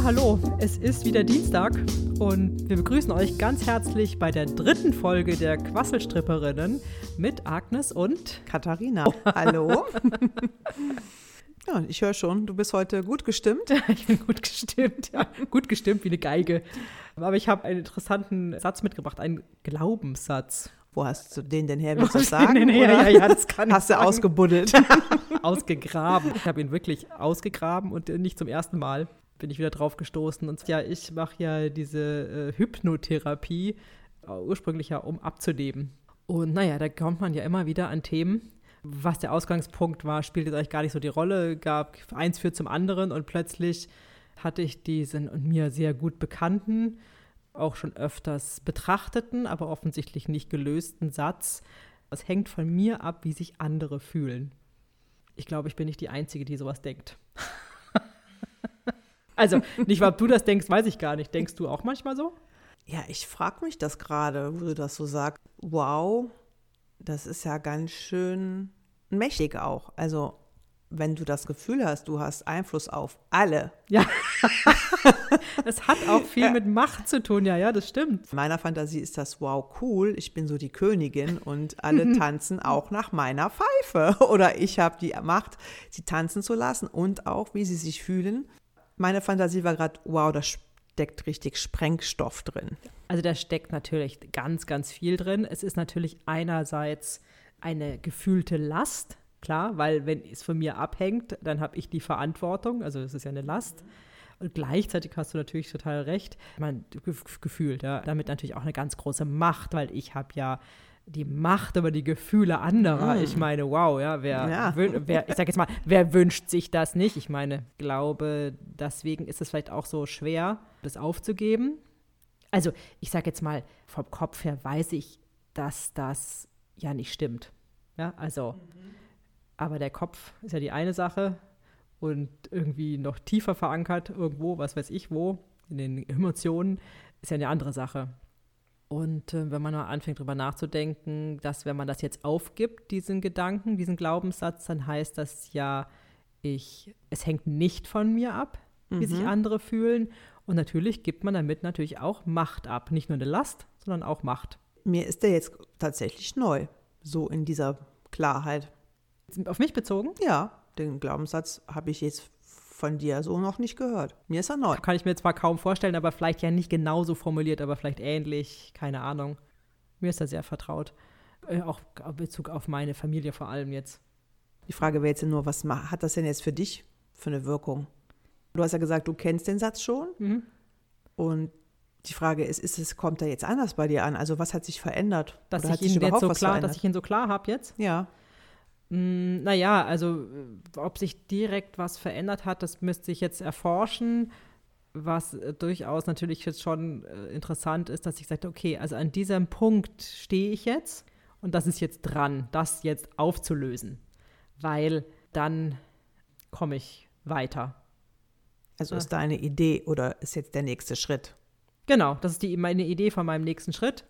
Ja, hallo, es ist wieder Dienstag und wir begrüßen euch ganz herzlich bei der dritten Folge der Quasselstripperinnen mit Agnes und Katharina. Hallo. ja, ich höre schon, du bist heute gut gestimmt. ich bin gut gestimmt, ja, gut gestimmt wie eine Geige. Aber ich habe einen interessanten Satz mitgebracht, einen Glaubenssatz. Wo hast du den denn her? Willst du das sagen? Den her? Ja, ja, das kann Hast du sagen. ausgebuddelt? ausgegraben. Ich habe ihn wirklich ausgegraben und nicht zum ersten Mal bin ich wieder drauf gestoßen. Und ja, ich mache ja diese äh, Hypnotherapie äh, ursprünglich ja, um abzunehmen. Und naja, da kommt man ja immer wieder an Themen. Was der Ausgangspunkt war, spielt jetzt eigentlich gar nicht so die Rolle. Gab eins führt zum anderen und plötzlich hatte ich diesen und mir sehr gut bekannten, auch schon öfters betrachteten, aber offensichtlich nicht gelösten Satz. Es hängt von mir ab, wie sich andere fühlen. Ich glaube, ich bin nicht die Einzige, die sowas denkt. Also, nicht, ob du das denkst, weiß ich gar nicht. Denkst du auch manchmal so? Ja, ich frage mich das gerade, wo du das so sagst. Wow, das ist ja ganz schön mächtig auch. Also, wenn du das Gefühl hast, du hast Einfluss auf alle. Ja. Es hat auch viel ja. mit Macht zu tun, ja, ja, das stimmt. In meiner Fantasie ist das wow cool, ich bin so die Königin und alle tanzen auch nach meiner Pfeife. Oder ich habe die Macht, sie tanzen zu lassen und auch, wie sie sich fühlen. Meine Fantasie war gerade, wow, da steckt richtig Sprengstoff drin. Also da steckt natürlich ganz, ganz viel drin. Es ist natürlich einerseits eine gefühlte Last, klar, weil wenn es von mir abhängt, dann habe ich die Verantwortung, also es ist ja eine Last. Und gleichzeitig hast du natürlich total recht, mein Gefühl, ja, damit natürlich auch eine ganz große Macht, weil ich habe ja die Macht über die Gefühle anderer. Mm. Ich meine, wow, ja, wer, ja. wer ich sag jetzt mal, wer wünscht sich das nicht? Ich meine, glaube, deswegen ist es vielleicht auch so schwer, das aufzugeben. Also, ich sag jetzt mal, vom Kopf her weiß ich, dass das ja nicht stimmt. Ja, also, mhm. aber der Kopf ist ja die eine Sache und irgendwie noch tiefer verankert irgendwo, was weiß ich wo, in den Emotionen, ist ja eine andere Sache. Und äh, wenn man mal anfängt, darüber nachzudenken, dass wenn man das jetzt aufgibt, diesen Gedanken, diesen Glaubenssatz, dann heißt das ja, ich, es hängt nicht von mir ab, wie mhm. sich andere fühlen. Und natürlich gibt man damit natürlich auch Macht ab. Nicht nur eine Last, sondern auch Macht. Mir ist der jetzt tatsächlich neu, so in dieser Klarheit. Auf mich bezogen? Ja. Den Glaubenssatz habe ich jetzt von dir so noch nicht gehört. Mir ist er neu. Kann ich mir zwar kaum vorstellen, aber vielleicht ja nicht genauso formuliert, aber vielleicht ähnlich, keine Ahnung. Mir ist er sehr vertraut. Äh, auch in Bezug auf meine Familie vor allem jetzt. Die Frage wäre jetzt nur, was hat das denn jetzt für dich für eine Wirkung? Du hast ja gesagt, du kennst den Satz schon. Mhm. Und die Frage ist, ist es, kommt er jetzt anders bei dir an? Also was hat sich verändert? Dass, ich ihn, jetzt so klar, dass ich ihn so klar habe jetzt? Ja. Hm, naja, also äh, ob sich direkt was verändert hat, das müsste ich jetzt erforschen. Was äh, durchaus natürlich jetzt schon äh, interessant ist, dass ich sagte, okay, also an diesem Punkt stehe ich jetzt und das ist jetzt dran, das jetzt aufzulösen, weil dann komme ich weiter. Also ist da eine Idee oder ist jetzt der nächste Schritt? Genau, das ist die, meine Idee von meinem nächsten Schritt.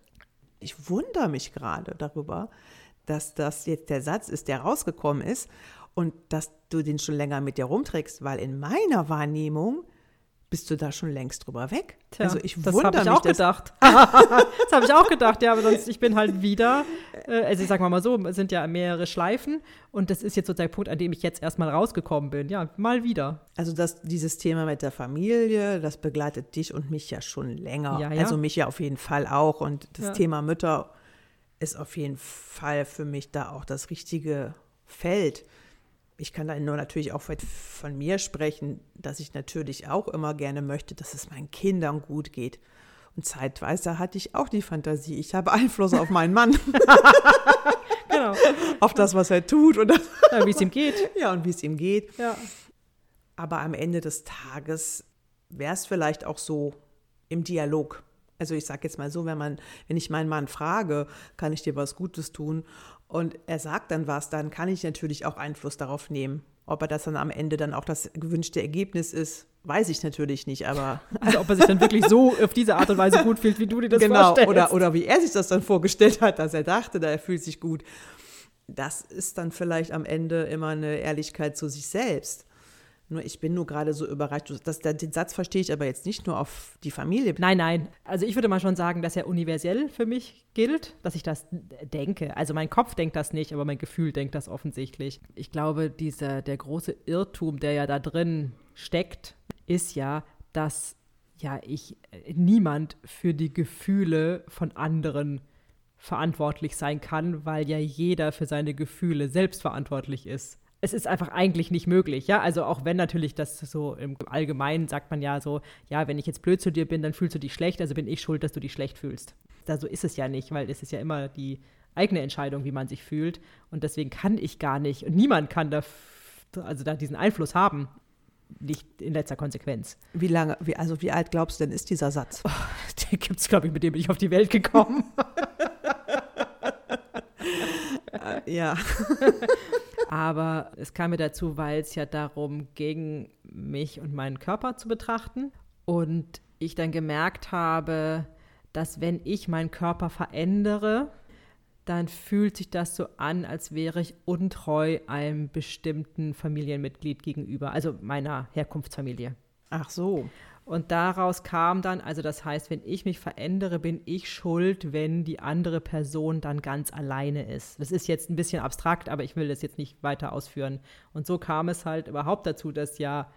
Ich wundere mich gerade darüber, dass das jetzt der Satz ist, der rausgekommen ist und dass du den schon länger mit dir rumträgst, weil in meiner Wahrnehmung bist du da schon längst drüber weg. Tja, also ich das habe ich auch gedacht. das habe ich auch gedacht, ja, aber sonst, ich bin halt wieder, äh, also ich sage mal so, es sind ja mehrere Schleifen und das ist jetzt so der Punkt, an dem ich jetzt erstmal rausgekommen bin. Ja, mal wieder. Also das, dieses Thema mit der Familie, das begleitet dich und mich ja schon länger. Ja, ja. Also mich ja auf jeden Fall auch und das ja. Thema Mütter ist auf jeden Fall für mich da auch das richtige Feld. Ich kann da nur natürlich auch von mir sprechen, dass ich natürlich auch immer gerne möchte, dass es meinen Kindern gut geht. Und zeitweise hatte ich auch die Fantasie, ich habe Einfluss auf meinen Mann. genau. Auf das, was er tut und ja, wie es ihm geht. Ja, und wie es ihm geht. Ja. Aber am Ende des Tages wäre es vielleicht auch so im Dialog. Also ich sage jetzt mal so, wenn man, wenn ich meinen Mann frage, kann ich dir was Gutes tun? Und er sagt dann was, dann kann ich natürlich auch Einfluss darauf nehmen. Ob er das dann am Ende dann auch das gewünschte Ergebnis ist, weiß ich natürlich nicht, aber. Also ob er sich dann wirklich so auf diese Art und Weise gut fühlt, wie du dir das genau, vorstellst. Oder, oder wie er sich das dann vorgestellt hat, dass er dachte, da er fühlt sich gut. Das ist dann vielleicht am Ende immer eine Ehrlichkeit zu sich selbst. Nur ich bin nur gerade so überrascht. Das, den Satz verstehe ich aber jetzt nicht nur auf die Familie. Nein, nein. Also ich würde mal schon sagen, dass er universell für mich gilt, dass ich das denke. Also mein Kopf denkt das nicht, aber mein Gefühl denkt das offensichtlich. Ich glaube, dieser, der große Irrtum, der ja da drin steckt, ist ja, dass ja ich äh, niemand für die Gefühle von anderen verantwortlich sein kann, weil ja jeder für seine Gefühle selbst verantwortlich ist es ist einfach eigentlich nicht möglich, ja. Also auch wenn natürlich das so im Allgemeinen sagt man ja so, ja, wenn ich jetzt blöd zu dir bin, dann fühlst du dich schlecht, also bin ich schuld, dass du dich schlecht fühlst. Da so ist es ja nicht, weil es ist ja immer die eigene Entscheidung, wie man sich fühlt. Und deswegen kann ich gar nicht und niemand kann da, also da diesen Einfluss haben. Nicht in letzter Konsequenz. Wie lange, wie, also wie alt glaubst du denn ist dieser Satz? Oh, den gibt es, glaube ich, mit dem bin ich auf die Welt gekommen. ja. Aber es kam mir dazu, weil es ja darum ging, mich und meinen Körper zu betrachten. Und ich dann gemerkt habe, dass wenn ich meinen Körper verändere, dann fühlt sich das so an, als wäre ich untreu einem bestimmten Familienmitglied gegenüber, also meiner Herkunftsfamilie. Ach so. Und daraus kam dann, also das heißt, wenn ich mich verändere, bin ich schuld, wenn die andere Person dann ganz alleine ist. Das ist jetzt ein bisschen abstrakt, aber ich will das jetzt nicht weiter ausführen. Und so kam es halt überhaupt dazu, dass ja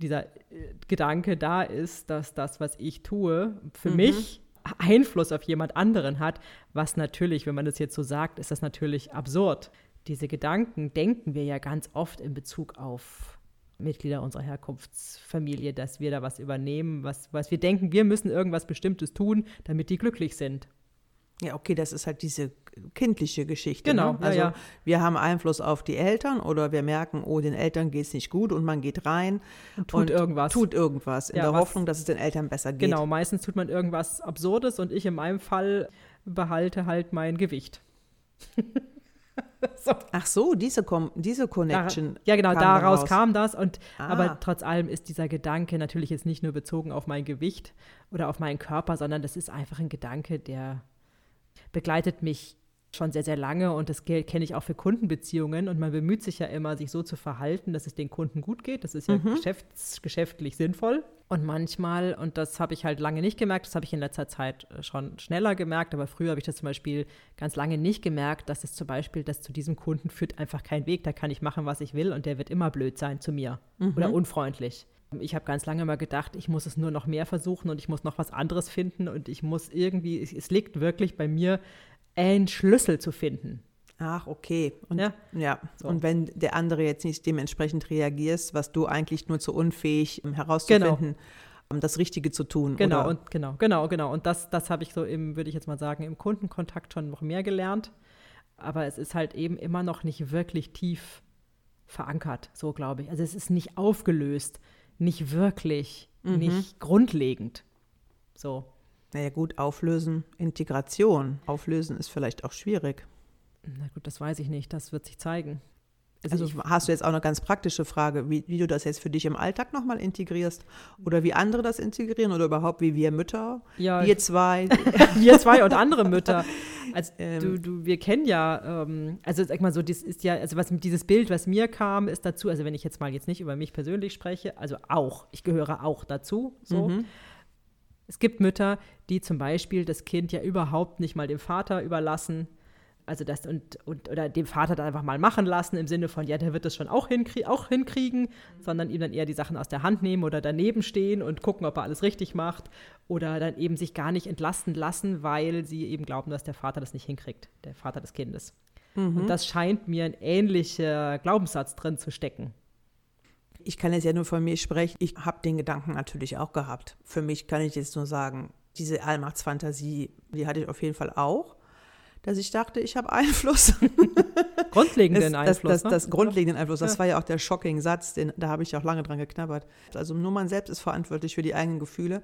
dieser äh, Gedanke da ist, dass das, was ich tue, für mhm. mich Einfluss auf jemand anderen hat, was natürlich, wenn man das jetzt so sagt, ist das natürlich absurd. Diese Gedanken denken wir ja ganz oft in Bezug auf Mitglieder unserer Herkunftsfamilie, dass wir da was übernehmen, was, was wir denken, wir müssen irgendwas Bestimmtes tun, damit die glücklich sind. Ja, okay, das ist halt diese kindliche Geschichte. Genau. Ne? Also ja, ja. wir haben Einfluss auf die Eltern oder wir merken, oh, den Eltern geht es nicht gut und man geht rein und tut und irgendwas. Tut irgendwas in ja, der was, Hoffnung, dass es den Eltern besser geht. Genau, meistens tut man irgendwas Absurdes und ich in meinem Fall behalte halt mein Gewicht. so. Ach so, diese, diese Connection. Da, ja, genau, kam daraus daraus. kam das. Und, ah. Aber trotz allem ist dieser Gedanke natürlich jetzt nicht nur bezogen auf mein Gewicht oder auf meinen Körper, sondern das ist einfach ein Gedanke, der begleitet mich schon sehr, sehr lange und das kenne ich auch für Kundenbeziehungen und man bemüht sich ja immer, sich so zu verhalten, dass es den Kunden gut geht. Das ist ja mhm. geschäfts-, geschäftlich sinnvoll. Und manchmal, und das habe ich halt lange nicht gemerkt, das habe ich in letzter Zeit äh, schon schneller gemerkt, aber früher habe ich das zum Beispiel ganz lange nicht gemerkt, dass es zum Beispiel, dass zu diesem Kunden führt einfach kein Weg, da kann ich machen, was ich will und der wird immer blöd sein zu mir mhm. oder unfreundlich. Ich habe ganz lange mal gedacht, ich muss es nur noch mehr versuchen und ich muss noch was anderes finden und ich muss irgendwie, es, es liegt wirklich bei mir, einen Schlüssel zu finden. Ach, okay. Und, ja. ja. So. Und wenn der andere jetzt nicht dementsprechend reagiert, was du eigentlich nur zu unfähig um herauszufinden, genau. um das Richtige zu tun. Genau, oder? und genau, genau, genau. Und das, das habe ich so im, würde ich jetzt mal sagen, im Kundenkontakt schon noch mehr gelernt. Aber es ist halt eben immer noch nicht wirklich tief verankert, so glaube ich. Also es ist nicht aufgelöst, nicht wirklich, mhm. nicht grundlegend. So. Naja gut, auflösen, Integration. Auflösen ist vielleicht auch schwierig. Na gut, das weiß ich nicht, das wird sich zeigen. Also, also hast du jetzt auch eine ganz praktische Frage, wie, wie du das jetzt für dich im Alltag nochmal integrierst oder wie andere das integrieren oder überhaupt wie wir Mütter, ja, wir zwei. wir zwei und andere Mütter. Also ähm, du, du, wir kennen ja, ähm, also sag mal so, das ist ja, also was dieses Bild, was mir kam, ist dazu, also wenn ich jetzt mal jetzt nicht über mich persönlich spreche, also auch, ich gehöre auch dazu, so. Mhm. Es gibt Mütter, die zum Beispiel das Kind ja überhaupt nicht mal dem Vater überlassen. Also das und, und oder dem Vater dann einfach mal machen lassen im Sinne von, ja, der wird das schon auch, hinkrie auch hinkriegen, mhm. sondern ihm dann eher die Sachen aus der Hand nehmen oder daneben stehen und gucken, ob er alles richtig macht. Oder dann eben sich gar nicht entlasten lassen, weil sie eben glauben, dass der Vater das nicht hinkriegt, der Vater des Kindes. Mhm. Und das scheint mir ein ähnlicher Glaubenssatz drin zu stecken. Ich kann jetzt ja nur von mir sprechen. Ich habe den Gedanken natürlich auch gehabt. Für mich kann ich jetzt nur sagen, diese Allmachtsfantasie, die hatte ich auf jeden Fall auch, dass ich dachte, ich habe Einfluss. Grundlegenden das, Einfluss. Das, das, das ne? grundlegenden Einfluss. Das ja. war ja auch der shocking Satz, den, da habe ich auch lange dran geknabbert. Also nur man selbst ist verantwortlich für die eigenen Gefühle.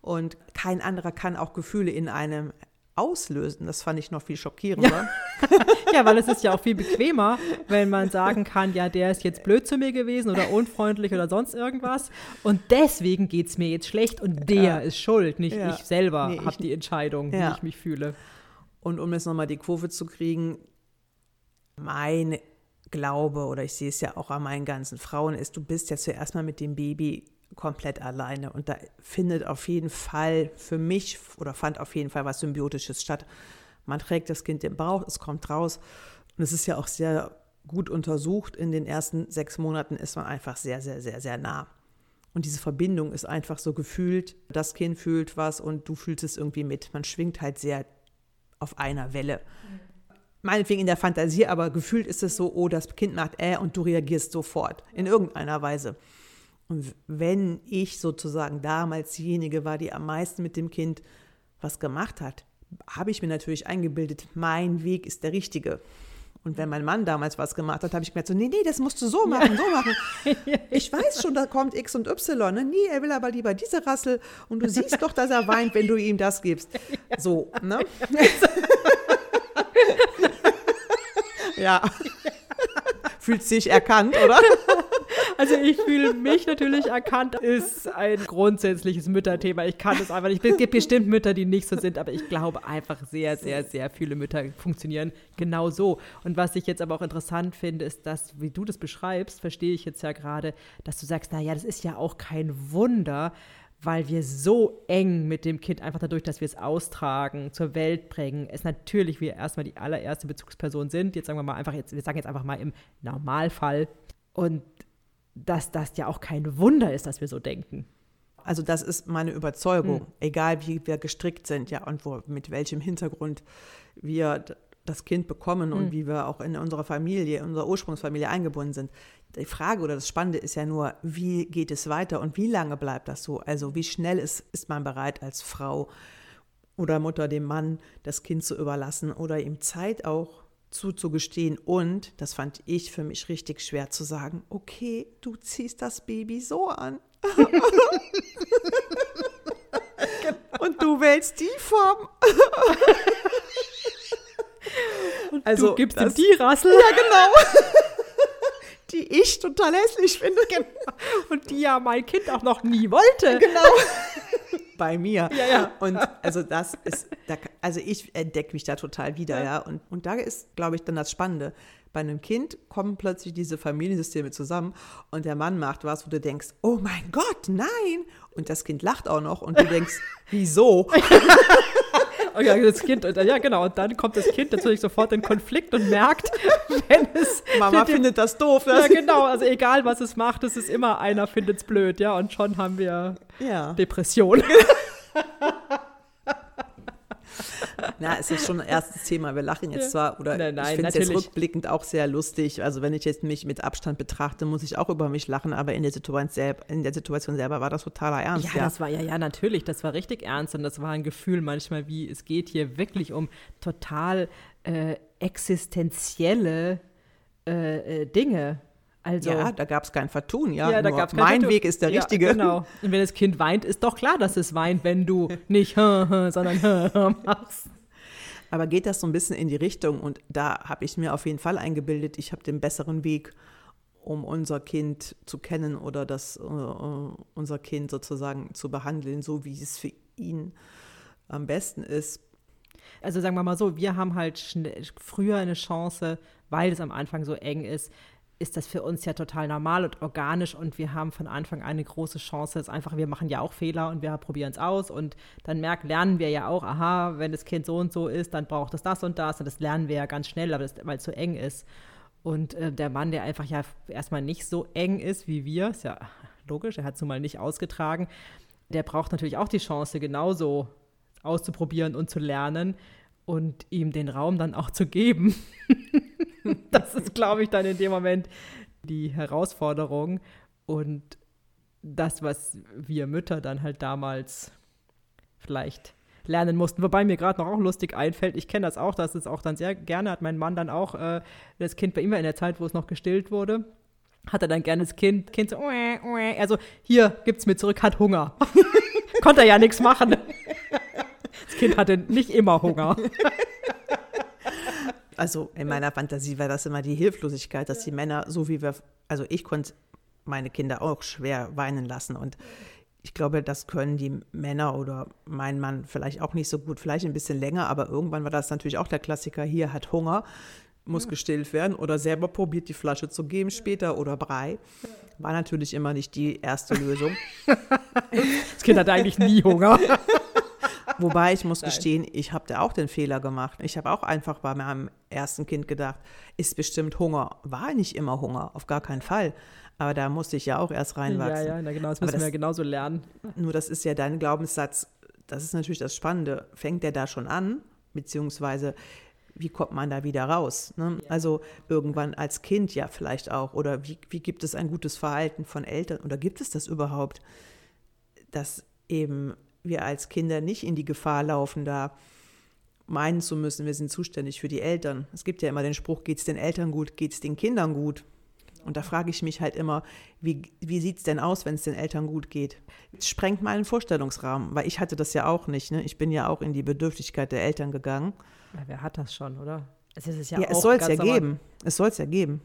Und kein anderer kann auch Gefühle in einem auslösen. Das fand ich noch viel schockierender. Ja. ja, weil es ist ja auch viel bequemer, wenn man sagen kann, ja, der ist jetzt blöd zu mir gewesen oder unfreundlich oder sonst irgendwas. Und deswegen geht es mir jetzt schlecht und der ja. ist schuld, nicht ja. ich selber nee, habe die Entscheidung, wie ich mich fühle. Und um jetzt nochmal die Kurve zu kriegen, meine glaube oder ich sehe es ja auch an meinen ganzen Frauen, ist, du bist ja zuerst mal mit dem Baby komplett alleine. Und da findet auf jeden Fall für mich oder fand auf jeden Fall was Symbiotisches statt. Man trägt das Kind im Bauch, es kommt raus. Und es ist ja auch sehr gut untersucht. In den ersten sechs Monaten ist man einfach sehr, sehr, sehr, sehr nah. Und diese Verbindung ist einfach so gefühlt. Das Kind fühlt was und du fühlst es irgendwie mit. Man schwingt halt sehr auf einer Welle. Meinetwegen in der Fantasie, aber gefühlt ist es so, oh, das Kind macht äh und du reagierst sofort in irgendeiner Weise. Und wenn ich sozusagen damals diejenige war, die am meisten mit dem Kind was gemacht hat, habe ich mir natürlich eingebildet, mein Weg ist der richtige. Und wenn mein Mann damals was gemacht hat, habe ich gemerkt, so, nee, nee, das musst du so machen, so machen. Ich weiß schon, da kommt X und Y. Ne? Nee, er will aber lieber diese Rassel. Und du siehst doch, dass er weint, wenn du ihm das gibst. So, ne? Ja. Fühlt sich erkannt, oder? Also ich fühle mich natürlich erkannt, ist ein grundsätzliches Mütterthema. Ich kann es einfach nicht. Es gibt bestimmt Mütter, die nicht so sind, aber ich glaube einfach sehr, sehr, sehr viele Mütter funktionieren genau so. Und was ich jetzt aber auch interessant finde, ist, dass, wie du das beschreibst, verstehe ich jetzt ja gerade, dass du sagst, naja, das ist ja auch kein Wunder, weil wir so eng mit dem Kind einfach dadurch, dass wir es austragen, zur Welt bringen, es natürlich wir erstmal die allererste Bezugsperson sind. Jetzt sagen wir mal einfach, jetzt, wir sagen jetzt einfach mal im Normalfall. Und dass das ja auch kein Wunder ist, dass wir so denken. Also das ist meine Überzeugung, hm. egal wie wir gestrickt sind, ja, und wo, mit welchem Hintergrund wir das Kind bekommen und hm. wie wir auch in unserer Familie, in unserer Ursprungsfamilie eingebunden sind. Die Frage oder das Spannende ist ja nur, wie geht es weiter und wie lange bleibt das so? Also wie schnell ist, ist man bereit als Frau oder Mutter dem Mann das Kind zu überlassen oder ihm Zeit auch zuzugestehen und, das fand ich für mich richtig schwer zu sagen, okay, du ziehst das Baby so an. und du wählst die Form. Und also, du gibst das, die Rassel. Ja, genau. die ich total hässlich finde. Genau. Und die ja mein Kind auch noch nie wollte. Genau. Bei mir. Ja, ja. Und also das ist, also ich entdecke mich da total wieder, ja. ja. Und, und da ist, glaube ich, dann das Spannende. Bei einem Kind kommen plötzlich diese Familiensysteme zusammen und der Mann macht was, wo du denkst, oh mein Gott, nein. Und das Kind lacht auch noch und du denkst, wieso? Oh ja, das Kind, ja genau, und dann kommt das Kind natürlich sofort in Konflikt und merkt, wenn es. Mama findet das doof. Ja, genau, also egal was es macht, es ist immer einer findet es blöd, ja, und schon haben wir ja. Depression. Na, es ist schon ein erstes Thema. Wir lachen jetzt zwar, oder nein, nein, ich finde es jetzt rückblickend auch sehr lustig. Also wenn ich jetzt mich mit Abstand betrachte, muss ich auch über mich lachen, aber in der Situation, selber, in der Situation selber war das totaler Ernst. Ja, ja, das war ja, ja, natürlich, das war richtig ernst und das war ein Gefühl manchmal, wie es geht hier wirklich um total äh, existenzielle äh, äh, Dinge. Also, ja, da gab es kein Vertun, ja. ja da gab's mein Vertun. Weg ist der ja, richtige. Genau. Und wenn das Kind weint, ist doch klar, dass es weint, wenn du nicht sondern machst. Aber geht das so ein bisschen in die Richtung und da habe ich mir auf jeden Fall eingebildet, ich habe den besseren Weg, um unser Kind zu kennen oder das, uh, unser Kind sozusagen zu behandeln, so wie es für ihn am besten ist. Also sagen wir mal so, wir haben halt früher eine Chance, weil es am Anfang so eng ist, ist das für uns ja total normal und organisch und wir haben von Anfang an eine große Chance. Es einfach, wir machen ja auch Fehler und wir probieren es aus und dann merken, lernen wir ja auch, aha, wenn das Kind so und so ist, dann braucht es das und das und das lernen wir ja ganz schnell, weil es so eng ist. Und äh, der Mann, der einfach ja erstmal nicht so eng ist wie wir, ist ja logisch, er hat es nun mal nicht ausgetragen, der braucht natürlich auch die Chance, genauso auszuprobieren und zu lernen und ihm den Raum dann auch zu geben. das ist, glaube ich, dann in dem Moment die Herausforderung und das, was wir Mütter dann halt damals vielleicht lernen mussten. Wobei mir gerade noch auch lustig einfällt, ich kenne das auch, dass es auch dann sehr gerne hat mein Mann dann auch äh, das Kind bei ihm in der Zeit, wo es noch gestillt wurde, hat er dann gerne das Kind, Kind so, also hier gibt's mir zurück, hat Hunger. Konnte er ja nichts machen. Das Kind hatte nicht immer Hunger. Also in meiner Fantasie war das immer die Hilflosigkeit, dass die Männer, so wie wir, also ich konnte meine Kinder auch schwer weinen lassen und ich glaube, das können die Männer oder mein Mann vielleicht auch nicht so gut, vielleicht ein bisschen länger, aber irgendwann war das natürlich auch der Klassiker, hier hat Hunger. muss gestillt werden oder selber probiert, die Flasche zu geben später oder Brei. War natürlich immer nicht die erste Lösung. Das Kind hat eigentlich nie Hunger. Wobei ich muss Nein. gestehen, ich habe da auch den Fehler gemacht. Ich habe auch einfach bei meinem ersten Kind gedacht, ist bestimmt Hunger. War nicht immer Hunger, auf gar keinen Fall. Aber da musste ich ja auch erst reinwachsen. Ja, ja, genau, das müssen das, wir ja genauso lernen. Nur das ist ja dein Glaubenssatz, das ist natürlich das Spannende. Fängt der da schon an? Beziehungsweise, wie kommt man da wieder raus? Ne? Ja. Also irgendwann als Kind ja vielleicht auch. Oder wie, wie gibt es ein gutes Verhalten von Eltern? Oder gibt es das überhaupt? Dass eben wir als Kinder nicht in die Gefahr laufen, da meinen zu müssen, wir sind zuständig für die Eltern. Es gibt ja immer den Spruch, geht es den Eltern gut, geht es den Kindern gut? Und da frage ich mich halt immer, wie, wie sieht es denn aus, wenn es den Eltern gut geht? Es sprengt meinen Vorstellungsrahmen, weil ich hatte das ja auch nicht. Ne? Ich bin ja auch in die Bedürftigkeit der Eltern gegangen. Ja, wer hat das schon, oder? Es ist ja, ja es soll es ja geben. Es soll es ja geben.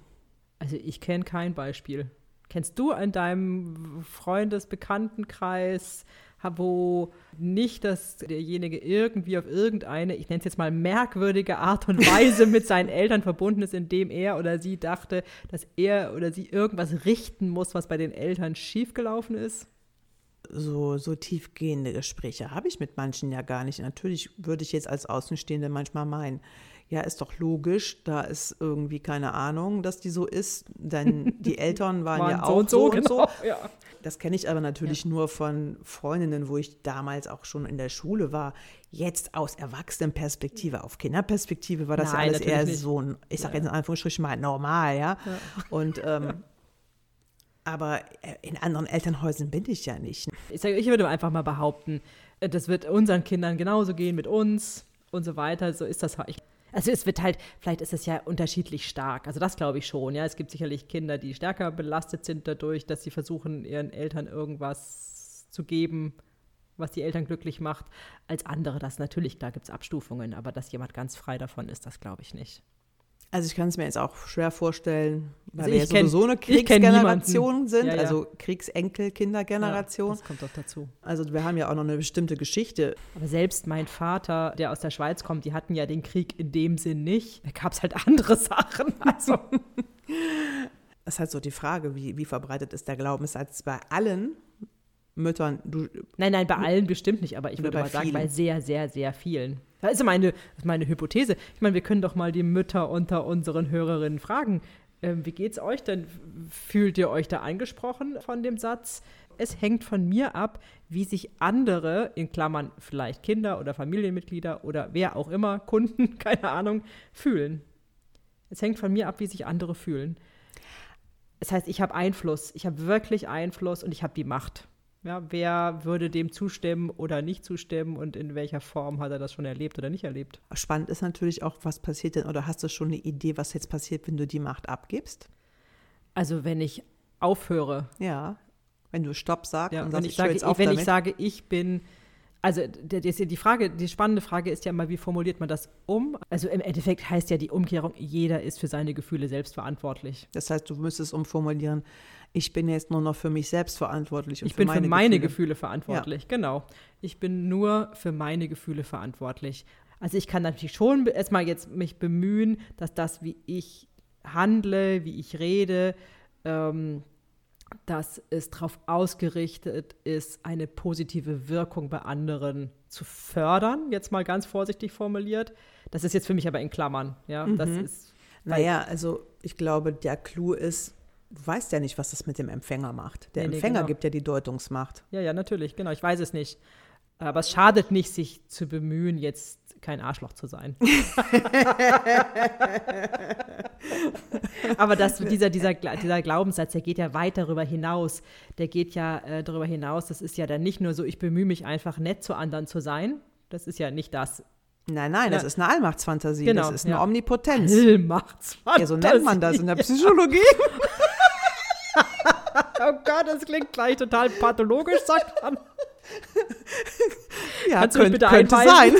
Also ich kenne kein Beispiel. Kennst du in deinem Freundesbekanntenkreis wo nicht, dass derjenige irgendwie auf irgendeine, ich nenne es jetzt mal merkwürdige Art und Weise mit seinen Eltern verbunden ist, indem er oder sie dachte, dass er oder sie irgendwas richten muss, was bei den Eltern schiefgelaufen ist? So, so tiefgehende Gespräche habe ich mit manchen ja gar nicht. Natürlich würde ich jetzt als Außenstehende manchmal meinen, ja, ist doch logisch, da ist irgendwie keine Ahnung, dass die so ist, denn die Eltern waren, waren ja auch so und so. Und genau, so. Ja. Das kenne ich aber natürlich ja. nur von Freundinnen, wo ich damals auch schon in der Schule war. Jetzt aus Erwachsenenperspektive auf Kinderperspektive war das Nein, ja alles eher nicht. so, ich sage ja. jetzt in Anführungsstrichen mal normal, ja. ja. Und ähm, aber äh, in anderen Elternhäusern bin ich ja nicht. Ich, sage, ich würde einfach mal behaupten, äh, das wird unseren Kindern genauso gehen mit uns und so weiter. So ist das halt. Also es wird halt, vielleicht ist es ja unterschiedlich stark. Also das glaube ich schon. Ja, es gibt sicherlich Kinder, die stärker belastet sind dadurch, dass sie versuchen, ihren Eltern irgendwas zu geben, was die Eltern glücklich macht, als andere. Das natürlich, da gibt es Abstufungen, aber dass jemand ganz frei davon ist, das glaube ich nicht. Also ich kann es mir jetzt auch schwer vorstellen, weil also wir ja sowieso eine Kriegsgeneration sind, ja, ja. also Kriegsenkel-Kindergeneration. Ja, das kommt doch dazu. Also wir haben ja auch noch eine bestimmte Geschichte. Aber selbst mein Vater, der aus der Schweiz kommt, die hatten ja den Krieg in dem Sinn nicht. Da gab es halt andere Sachen. Also. das ist halt so die Frage, wie, wie verbreitet ist der Glaubenssatz bei allen Müttern? Du, nein, nein, bei allen bestimmt nicht, aber ich würde mal sagen, bei sehr, sehr, sehr vielen. Das ist meine, meine Hypothese. Ich meine, wir können doch mal die Mütter unter unseren Hörerinnen fragen. Ähm, wie geht's euch denn? Fühlt ihr euch da angesprochen von dem Satz? Es hängt von mir ab, wie sich andere, in Klammern vielleicht Kinder oder Familienmitglieder oder wer auch immer, Kunden, keine Ahnung, fühlen. Es hängt von mir ab, wie sich andere fühlen. Das heißt, ich habe Einfluss, ich habe wirklich Einfluss und ich habe die Macht. Ja, wer würde dem zustimmen oder nicht zustimmen und in welcher Form hat er das schon erlebt oder nicht erlebt? Spannend ist natürlich auch, was passiert denn, oder hast du schon eine Idee, was jetzt passiert, wenn du die Macht abgibst? Also wenn ich aufhöre. Ja, wenn du Stopp sagst ja, und sagst, ich, ich sage, jetzt auf Wenn damit. ich sage, ich bin also die Frage, die spannende Frage ist ja immer, wie formuliert man das um? Also im Endeffekt heißt ja die Umkehrung, jeder ist für seine Gefühle selbst verantwortlich. Das heißt, du müsstest umformulieren, ich bin jetzt nur noch für mich selbst verantwortlich. ich bin für meine, für meine Gefühle. Gefühle, verantwortlich, ja. genau. Ich bin nur für meine Gefühle verantwortlich. Also ich kann natürlich schon erstmal jetzt mich bemühen, dass das, wie ich handle, wie ich rede, ähm, dass es darauf ausgerichtet ist, eine positive Wirkung bei anderen zu fördern, jetzt mal ganz vorsichtig formuliert. Das ist jetzt für mich aber in Klammern. Ja, mhm. das ist. Naja, also ich glaube, der Clou ist, du weißt ja nicht, was das mit dem Empfänger macht. Der nee, Empfänger nee, genau. gibt ja die Deutungsmacht. Ja, ja, natürlich, genau. Ich weiß es nicht. Aber es schadet nicht, sich zu bemühen, jetzt kein Arschloch zu sein. Aber das, dieser, dieser, dieser Glaubenssatz, der geht ja weit darüber hinaus. Der geht ja äh, darüber hinaus. Das ist ja dann nicht nur so, ich bemühe mich einfach nett zu anderen zu sein. Das ist ja nicht das. Nein, nein, das ist eine Allmachtsfantasie. Genau, das ist eine ja. Omnipotenz. Allmachtsfantasie. Ja, so nennt man das in der Psychologie. oh Gott, das klingt gleich total pathologisch, sagt man. Ja, Kannst könnt, bitte könnte sein.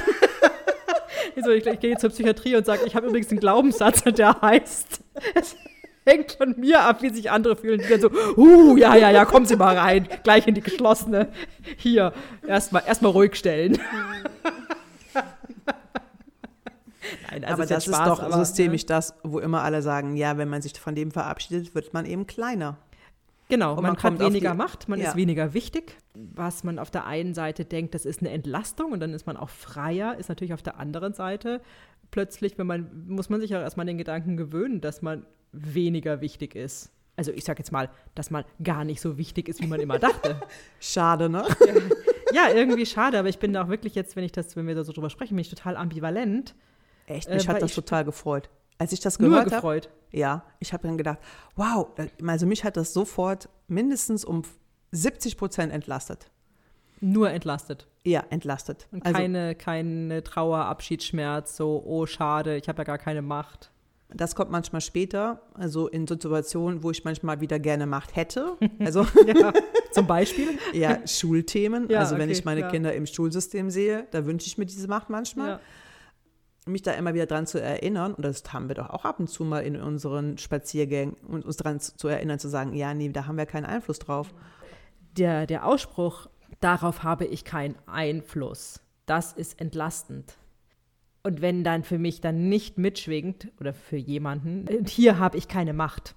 so, ich, ich gehe zur Psychiatrie und sage, ich habe übrigens einen Glaubenssatz, der heißt, es hängt von mir ab, wie sich andere fühlen. Die dann so, uh, ja, ja, ja, kommen Sie mal rein, gleich in die geschlossene. Hier, erstmal erst ruhig stellen. Nein, also aber das Spaß, ist doch aber, systemisch ja. das, wo immer alle sagen, ja, wenn man sich von dem verabschiedet, wird man eben kleiner. Genau, man, man hat weniger Macht, man ja. ist weniger wichtig. Was man auf der einen Seite denkt, das ist eine Entlastung und dann ist man auch freier, ist natürlich auf der anderen Seite plötzlich, wenn man, muss man sich auch erstmal den Gedanken gewöhnen, dass man weniger wichtig ist. Also ich sag jetzt mal, dass man gar nicht so wichtig ist, wie man immer dachte. schade, ne? Ja. ja, irgendwie schade, aber ich bin da auch wirklich jetzt, wenn ich das, wenn wir da so drüber sprechen, bin ich total ambivalent. Echt? Mich äh, hat das total gefreut. Als ich das gehört habe. Ja, ich habe dann gedacht, wow, also mich hat das sofort mindestens um 70 Prozent entlastet. Nur entlastet. Ja, entlastet. Und also, keine, keine Trauer, Abschiedsschmerz, so, oh, schade, ich habe ja gar keine Macht. Das kommt manchmal später, also in Situationen, wo ich manchmal wieder gerne Macht hätte. Also ja, zum Beispiel? ja, Schulthemen. Ja, also wenn okay, ich meine ja. Kinder im Schulsystem sehe, da wünsche ich mir diese Macht manchmal. Mich da immer wieder dran zu erinnern, und das haben wir doch auch ab und zu mal in unseren Spaziergängen, und uns daran zu erinnern, zu sagen, ja, nee, da haben wir keinen Einfluss drauf. Der, der Ausspruch, darauf habe ich keinen Einfluss, das ist entlastend. Und wenn dann für mich dann nicht mitschwingt, oder für jemanden, hier habe ich keine Macht.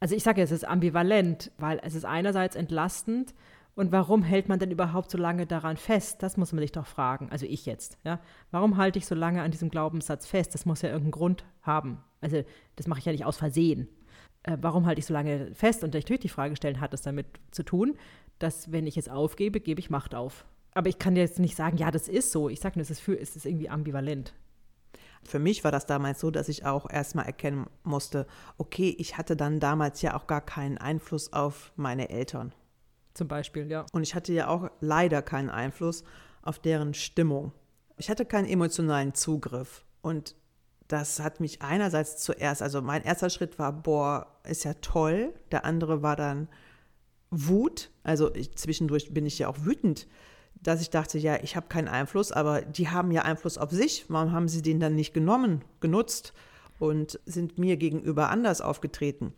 Also ich sage, es ist ambivalent, weil es ist einerseits entlastend, und warum hält man denn überhaupt so lange daran fest? Das muss man sich doch fragen. Also ich jetzt. Ja? Warum halte ich so lange an diesem Glaubenssatz fest? Das muss ja irgendeinen Grund haben. Also das mache ich ja nicht aus Versehen. Äh, warum halte ich so lange fest? Und natürlich die Frage stellen, hat es damit zu tun, dass wenn ich es aufgebe, gebe ich Macht auf. Aber ich kann jetzt nicht sagen, ja, das ist so. Ich sage nur, es ist, für, es ist irgendwie ambivalent. Für mich war das damals so, dass ich auch erstmal erkennen musste, okay, ich hatte dann damals ja auch gar keinen Einfluss auf meine Eltern. Zum Beispiel, ja. Und ich hatte ja auch leider keinen Einfluss auf deren Stimmung. Ich hatte keinen emotionalen Zugriff. Und das hat mich einerseits zuerst, also mein erster Schritt war, boah, ist ja toll. Der andere war dann Wut. Also ich, zwischendurch bin ich ja auch wütend, dass ich dachte, ja, ich habe keinen Einfluss, aber die haben ja Einfluss auf sich. Warum haben sie den dann nicht genommen, genutzt und sind mir gegenüber anders aufgetreten?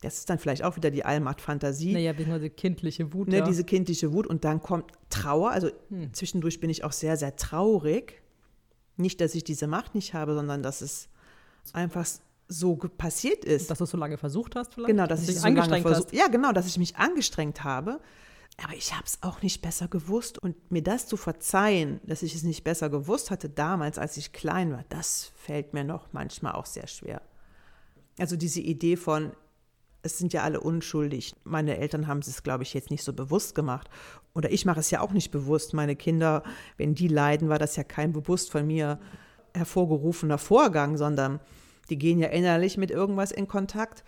Das ist dann vielleicht auch wieder die Allmacht-Fantasie. Naja, diese kindliche Wut. Ne, ja. Diese kindliche Wut und dann kommt Trauer. Also hm. zwischendurch bin ich auch sehr, sehr traurig. Nicht, dass ich diese Macht nicht habe, sondern dass es einfach so passiert ist. Dass du es so lange versucht hast, vielleicht? Genau, dass, dass ich es so angestrengt lange hast. Ja, genau, dass ich mich angestrengt habe. Aber ich habe es auch nicht besser gewusst. Und mir das zu verzeihen, dass ich es nicht besser gewusst hatte damals, als ich klein war, das fällt mir noch manchmal auch sehr schwer. Also diese Idee von, es sind ja alle unschuldig. Meine Eltern haben es, glaube ich, jetzt nicht so bewusst gemacht. Oder ich mache es ja auch nicht bewusst. Meine Kinder, wenn die leiden, war das ja kein bewusst von mir hervorgerufener Vorgang, sondern die gehen ja innerlich mit irgendwas in Kontakt.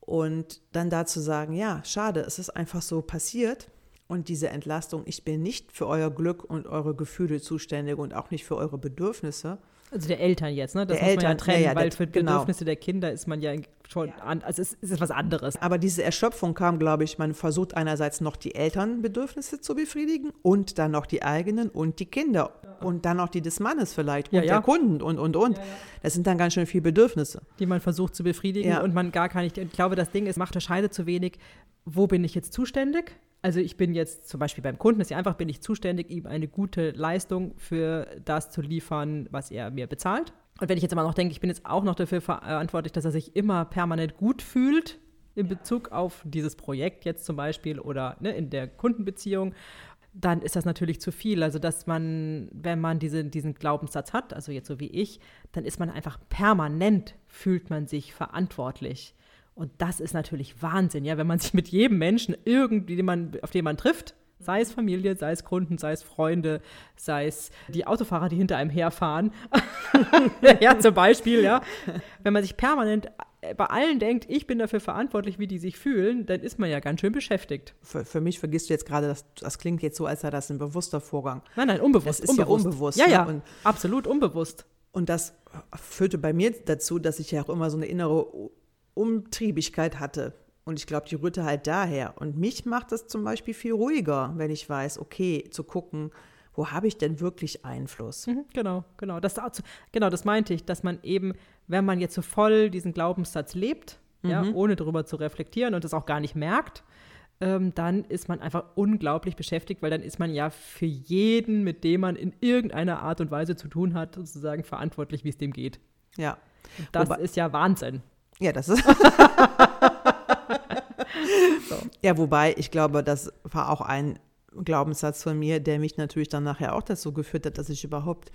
Und dann dazu sagen, ja, schade, es ist einfach so passiert. Und diese Entlastung, ich bin nicht für euer Glück und eure Gefühle zuständig und auch nicht für eure Bedürfnisse, also der Eltern jetzt, ne? Das der muss Eltern, man ja trennen, ja, ja, weil für genau. Bedürfnisse der Kinder ist man ja schon, an, also es, es ist was anderes. Aber diese Erschöpfung kam, glaube ich, man versucht einerseits noch die Elternbedürfnisse zu befriedigen und dann noch die eigenen und die Kinder und dann noch die des Mannes vielleicht und der Kunden und, und, und. Das sind dann ganz schön viele Bedürfnisse. Die man versucht zu befriedigen und man gar kann nicht, ich glaube, das Ding ist, macht unterscheidet zu wenig, wo bin ich jetzt zuständig also ich bin jetzt zum Beispiel beim Kunden, ist ja einfach, bin ich zuständig, ihm eine gute Leistung für das zu liefern, was er mir bezahlt. Und wenn ich jetzt immer noch denke, ich bin jetzt auch noch dafür verantwortlich, dass er sich immer permanent gut fühlt in Bezug auf dieses Projekt jetzt zum Beispiel oder ne, in der Kundenbeziehung, dann ist das natürlich zu viel. Also, dass man, wenn man diese, diesen Glaubenssatz hat, also jetzt so wie ich, dann ist man einfach permanent, fühlt man sich verantwortlich. Und das ist natürlich Wahnsinn, ja, wenn man sich mit jedem Menschen irgendwie, den man, auf den man trifft, sei es Familie, sei es Kunden, sei es Freunde, sei es die Autofahrer, die hinter einem herfahren, ja, zum Beispiel, ja, wenn man sich permanent bei allen denkt, ich bin dafür verantwortlich, wie die sich fühlen, dann ist man ja ganz schön beschäftigt. Für, für mich vergisst du jetzt gerade, das, das klingt jetzt so, als sei das ein bewusster Vorgang. Nein, nein, unbewusst. Das ist unbewusst. ja unbewusst. Ja, ja, ja. absolut unbewusst. Und das führte bei mir dazu, dass ich ja auch immer so eine innere Umtriebigkeit hatte. Und ich glaube, die rührte halt daher. Und mich macht es zum Beispiel viel ruhiger, wenn ich weiß, okay, zu gucken, wo habe ich denn wirklich Einfluss? Mhm, genau, genau. Das, genau, das meinte ich, dass man eben, wenn man jetzt so voll diesen Glaubenssatz lebt, mhm. ja, ohne darüber zu reflektieren und das auch gar nicht merkt, ähm, dann ist man einfach unglaublich beschäftigt, weil dann ist man ja für jeden, mit dem man in irgendeiner Art und Weise zu tun hat, sozusagen verantwortlich, wie es dem geht. Ja. Und das Wobei, ist ja Wahnsinn. Ja, das ist. so. Ja, wobei ich glaube, das war auch ein Glaubenssatz von mir, der mich natürlich dann nachher auch dazu geführt hat, dass ich überhaupt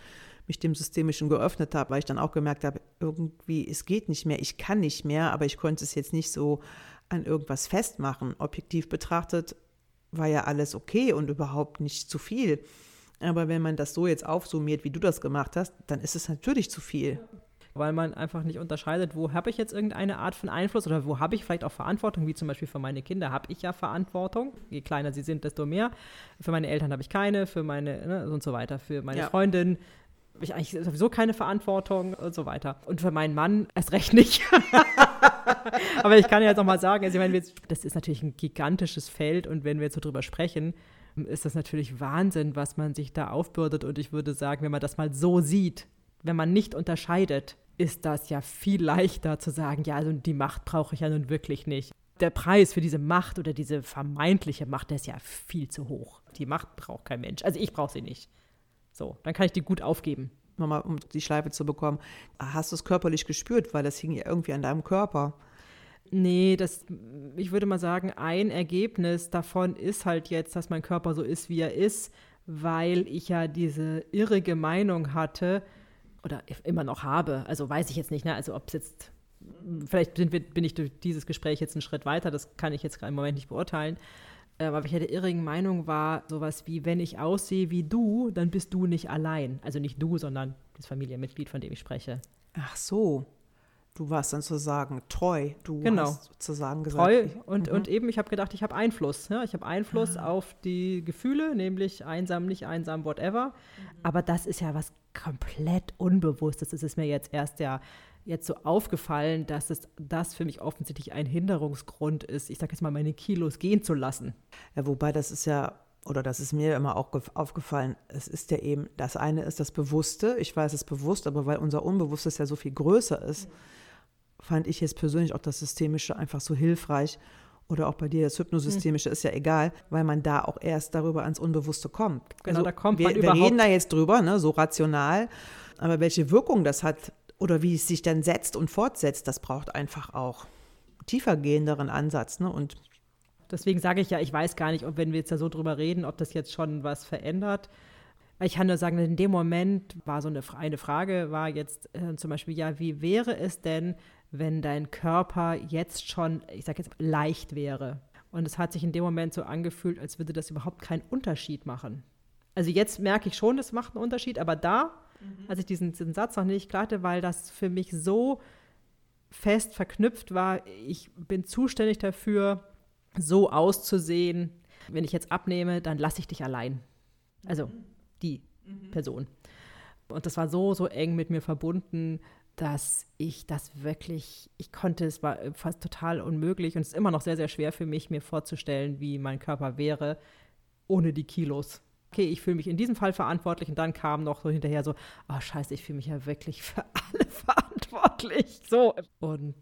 mich dem Systemischen geöffnet habe, weil ich dann auch gemerkt habe, irgendwie, es geht nicht mehr, ich kann nicht mehr, aber ich konnte es jetzt nicht so an irgendwas festmachen. Objektiv betrachtet war ja alles okay und überhaupt nicht zu viel. Aber wenn man das so jetzt aufsummiert, wie du das gemacht hast, dann ist es natürlich zu viel weil man einfach nicht unterscheidet, wo habe ich jetzt irgendeine Art von Einfluss oder wo habe ich vielleicht auch Verantwortung, wie zum Beispiel für meine Kinder habe ich ja Verantwortung. Je kleiner sie sind, desto mehr. Für meine Eltern habe ich keine, für meine ne, und so weiter. Für meine ja. Freundin habe ich eigentlich sowieso keine Verantwortung und so weiter. Und für meinen Mann erst recht nicht. Aber ich kann ja jetzt noch mal sagen, also ich meine, das ist natürlich ein gigantisches Feld und wenn wir jetzt so drüber sprechen, ist das natürlich Wahnsinn, was man sich da aufbürdet. Und ich würde sagen, wenn man das mal so sieht, wenn man nicht unterscheidet, ist das ja viel leichter zu sagen, ja, also die Macht brauche ich ja nun wirklich nicht. Der Preis für diese Macht oder diese vermeintliche Macht, der ist ja viel zu hoch. Die Macht braucht kein Mensch. Also ich brauche sie nicht. So, dann kann ich die gut aufgeben. Nochmal, um die Schleife zu bekommen. Hast du es körperlich gespürt, weil das hing ja irgendwie an deinem Körper. Nee, das, ich würde mal sagen, ein Ergebnis davon ist halt jetzt, dass mein Körper so ist, wie er ist, weil ich ja diese irrige Meinung hatte, oder immer noch habe. Also weiß ich jetzt nicht, ne? Also ob es jetzt, vielleicht wir, bin ich durch dieses Gespräch jetzt einen Schritt weiter, das kann ich jetzt im Moment nicht beurteilen. Ähm, aber ich hatte irrigen Meinung war sowas wie, wenn ich aussehe wie du, dann bist du nicht allein. Also nicht du, sondern das Familienmitglied, von dem ich spreche. Ach so. Du warst dann sozusagen treu. Du genau. hast sozusagen gesagt. Treu und, mhm. und eben, ich habe gedacht, ich habe Einfluss. Ja? Ich habe Einfluss ah. auf die Gefühle, nämlich einsam, nicht einsam, whatever. Mhm. Aber das ist ja was komplett Unbewusstes. Es ist mir jetzt erst ja jetzt so aufgefallen, dass es das für mich offensichtlich ein Hinderungsgrund ist, ich sage jetzt mal, meine Kilos gehen zu lassen. Ja, wobei das ist ja oder das ist mir immer auch aufgefallen, es ist ja eben, das eine ist das Bewusste, ich weiß es bewusst, aber weil unser Unbewusstes ja so viel größer ist, mhm fand ich jetzt persönlich auch das Systemische einfach so hilfreich. Oder auch bei dir das Hypnosystemische, mhm. ist ja egal, weil man da auch erst darüber ans Unbewusste kommt. Genau, also, da kommt man wir überhaupt. Wir reden da jetzt drüber, ne, so rational. Aber welche Wirkung das hat oder wie es sich dann setzt und fortsetzt, das braucht einfach auch tiefergehenderen Ansatz. Ne? Und Deswegen sage ich ja, ich weiß gar nicht, ob wenn wir jetzt da so drüber reden, ob das jetzt schon was verändert. Ich kann nur sagen, in dem Moment war so eine, eine Frage, war jetzt äh, zum Beispiel, ja, wie wäre es denn, wenn dein Körper jetzt schon, ich sage jetzt, leicht wäre. Und es hat sich in dem Moment so angefühlt, als würde das überhaupt keinen Unterschied machen. Also jetzt merke ich schon, das macht einen Unterschied, aber da, mhm. als ich diesen, diesen Satz noch nicht klar hatte, weil das für mich so fest verknüpft war, ich bin zuständig dafür, so auszusehen, wenn ich jetzt abnehme, dann lasse ich dich allein. Also mhm. die mhm. Person. Und das war so, so eng mit mir verbunden, dass ich das wirklich, ich konnte, es war fast total unmöglich und es ist immer noch sehr, sehr schwer für mich, mir vorzustellen, wie mein Körper wäre ohne die Kilos. Okay, ich fühle mich in diesem Fall verantwortlich und dann kam noch so hinterher so, oh scheiße, ich fühle mich ja wirklich für alle verantwortlich. So. Und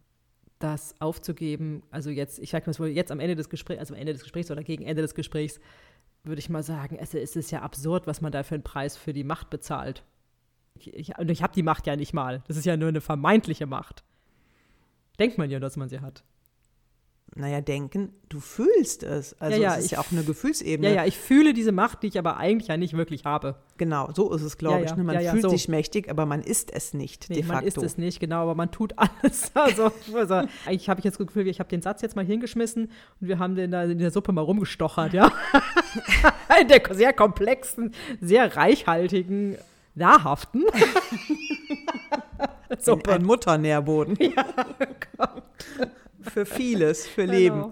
das aufzugeben, also jetzt, ich sage mal jetzt am Ende des Gesprächs, also am Ende des Gesprächs oder gegen Ende des Gesprächs, würde ich mal sagen, es ist ja absurd, was man da für einen Preis für die Macht bezahlt. Ich, und ich habe die Macht ja nicht mal. Das ist ja nur eine vermeintliche Macht. Denkt man ja, dass man sie hat. Naja, denken, du fühlst es. Also ja, ja, es ist ja auch eine Gefühlsebene. Ja, ja, ich fühle diese Macht, die ich aber eigentlich ja nicht wirklich habe. Genau, so ist es, glaube ja, ich. Ne? Man fühlt so. sich mächtig, aber man ist es nicht, nee, de facto. man ist es nicht, genau, aber man tut alles. Also, also eigentlich habe ich jetzt das Gefühl, ich habe den Satz jetzt mal hingeschmissen und wir haben den da in der Suppe mal rumgestochert, ja. in der sehr komplexen, sehr reichhaltigen nahrhaften. so ein Mutternährboden. Ja, Gott. Für vieles, für Leben.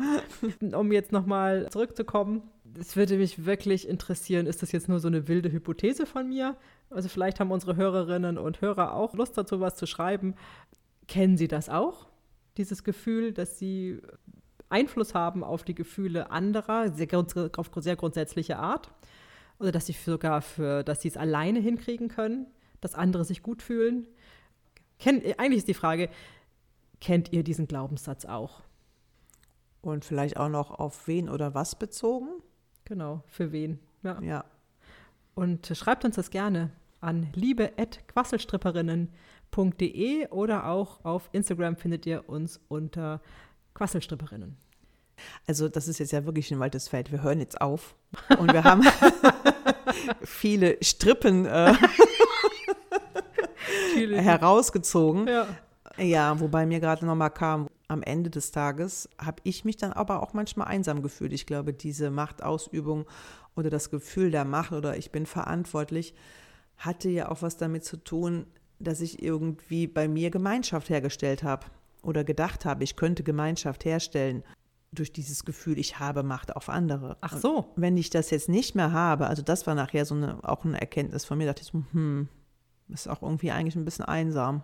Genau. Um jetzt nochmal zurückzukommen, es würde mich wirklich interessieren, ist das jetzt nur so eine wilde Hypothese von mir? Also vielleicht haben unsere Hörerinnen und Hörer auch Lust dazu, was zu schreiben. Kennen Sie das auch? Dieses Gefühl, dass Sie Einfluss haben auf die Gefühle anderer, sehr, auf sehr grundsätzliche Art? Oder dass sie sogar für, dass sie es alleine hinkriegen können, dass andere sich gut fühlen. Kennt, eigentlich ist die Frage, kennt ihr diesen Glaubenssatz auch? Und vielleicht auch noch auf wen oder was bezogen. Genau, für wen. Ja. ja. Und schreibt uns das gerne an liebe.quasselstripperinnen.de oder auch auf Instagram findet ihr uns unter Quasselstripperinnen. Also das ist jetzt ja wirklich ein weites Feld. Wir hören jetzt auf und wir haben viele Strippen äh, herausgezogen. Ja. ja, wobei mir gerade nochmal kam, am Ende des Tages habe ich mich dann aber auch manchmal einsam gefühlt. Ich glaube, diese Machtausübung oder das Gefühl der Macht oder ich bin verantwortlich, hatte ja auch was damit zu tun, dass ich irgendwie bei mir Gemeinschaft hergestellt habe oder gedacht habe, ich könnte Gemeinschaft herstellen durch dieses Gefühl, ich habe Macht auf andere. Ach so. Und wenn ich das jetzt nicht mehr habe, also das war nachher so eine, auch eine Erkenntnis von mir, dachte ich so, hm, ist auch irgendwie eigentlich ein bisschen einsam.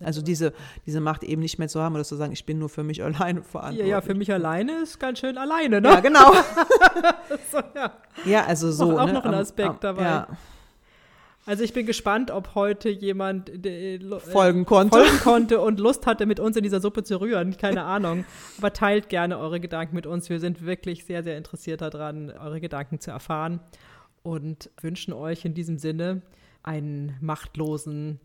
Also diese, diese Macht eben nicht mehr zu haben oder zu sagen, ich bin nur für mich alleine verantwortlich. Ja, ja, für mich alleine ist ganz schön alleine, ne? Ja, genau. so, ja. ja. also so. Auch, auch ne? noch ein Aspekt um, dabei. Ja. Also ich bin gespannt, ob heute jemand äh, folgen konnte. folgen konnte und Lust hatte, mit uns in dieser Suppe zu rühren. Keine Ahnung. Aber teilt gerne eure Gedanken mit uns. Wir sind wirklich sehr, sehr interessiert daran, eure Gedanken zu erfahren und wünschen euch in diesem Sinne einen machtlosen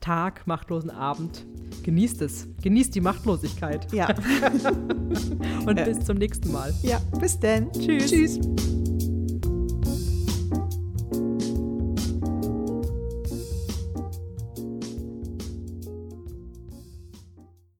Tag, machtlosen Abend. Genießt es. Genießt die Machtlosigkeit. Ja. und bis zum nächsten Mal. Ja, bis dann. Tschüss. Tschüss.